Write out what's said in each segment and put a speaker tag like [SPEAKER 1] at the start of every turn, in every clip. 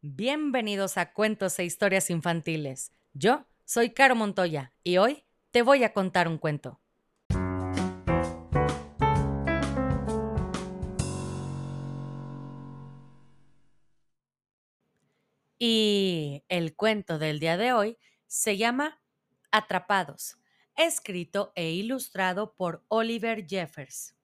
[SPEAKER 1] Bienvenidos a Cuentos e Historias Infantiles. Yo soy Caro Montoya y hoy te voy a contar un cuento. Y el cuento del día de hoy se llama Atrapados, escrito e ilustrado por Oliver Jeffers.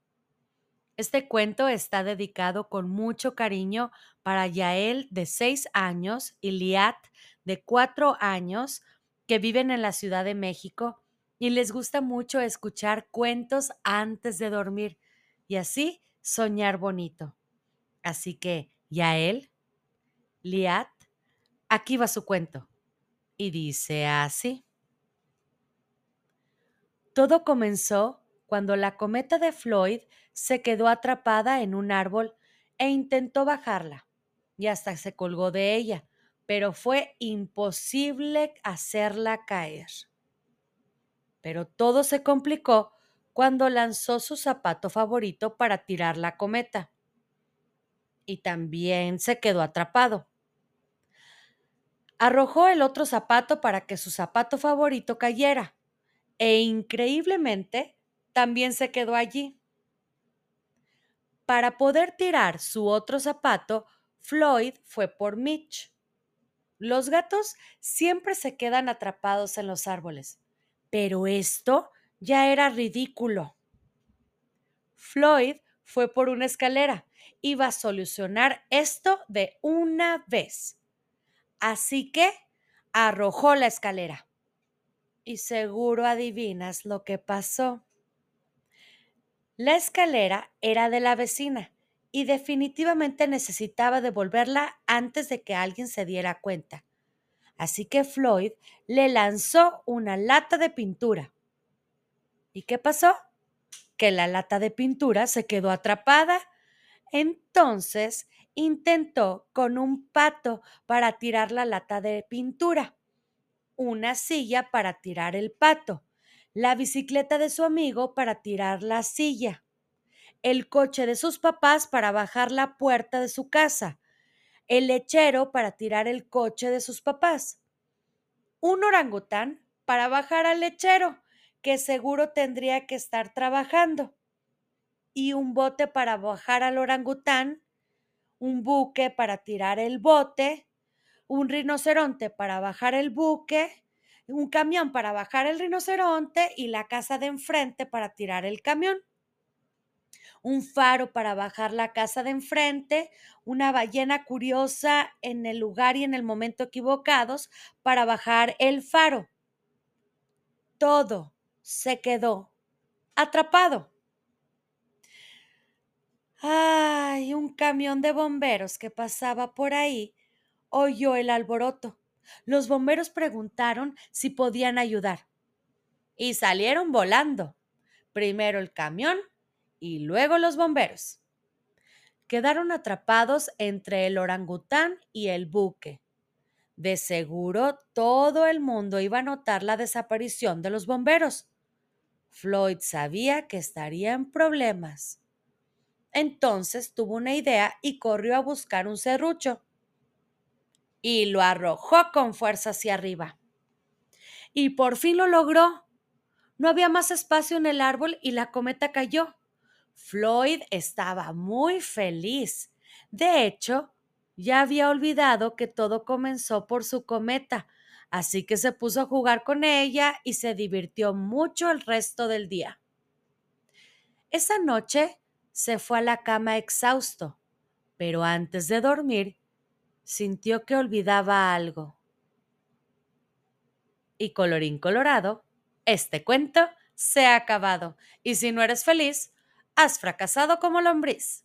[SPEAKER 1] Este cuento está dedicado con mucho cariño para Yael de 6 años y Liat de 4 años que viven en la Ciudad de México y les gusta mucho escuchar cuentos antes de dormir y así soñar bonito. Así que, Yael, Liat, aquí va su cuento. Y dice así. Todo comenzó cuando la cometa de Floyd se quedó atrapada en un árbol e intentó bajarla, y hasta se colgó de ella, pero fue imposible hacerla caer. Pero todo se complicó cuando lanzó su zapato favorito para tirar la cometa. Y también se quedó atrapado. Arrojó el otro zapato para que su zapato favorito cayera, e increíblemente también se quedó allí. Para poder tirar su otro zapato, Floyd fue por Mitch. Los gatos siempre se quedan atrapados en los árboles, pero esto ya era ridículo. Floyd fue por una escalera. Iba a solucionar esto de una vez. Así que arrojó la escalera. Y seguro adivinas lo que pasó. La escalera era de la vecina y definitivamente necesitaba devolverla antes de que alguien se diera cuenta. Así que Floyd le lanzó una lata de pintura. ¿Y qué pasó? Que la lata de pintura se quedó atrapada. Entonces intentó con un pato para tirar la lata de pintura, una silla para tirar el pato la bicicleta de su amigo para tirar la silla, el coche de sus papás para bajar la puerta de su casa, el lechero para tirar el coche de sus papás, un orangután para bajar al lechero, que seguro tendría que estar trabajando, y un bote para bajar al orangután, un buque para tirar el bote, un rinoceronte para bajar el buque, un camión para bajar el rinoceronte y la casa de enfrente para tirar el camión. Un faro para bajar la casa de enfrente, una ballena curiosa en el lugar y en el momento equivocados para bajar el faro. Todo se quedó atrapado. Ay, un camión de bomberos que pasaba por ahí oyó el alboroto los bomberos preguntaron si podían ayudar y salieron volando. Primero el camión y luego los bomberos. Quedaron atrapados entre el orangután y el buque. De seguro todo el mundo iba a notar la desaparición de los bomberos. Floyd sabía que estaría en problemas. Entonces tuvo una idea y corrió a buscar un serrucho y lo arrojó con fuerza hacia arriba. Y por fin lo logró. No había más espacio en el árbol y la cometa cayó. Floyd estaba muy feliz. De hecho, ya había olvidado que todo comenzó por su cometa, así que se puso a jugar con ella y se divirtió mucho el resto del día. Esa noche se fue a la cama exhausto, pero antes de dormir sintió que olvidaba algo. Y colorín colorado, este cuento se ha acabado, y si no eres feliz, has fracasado como lombriz.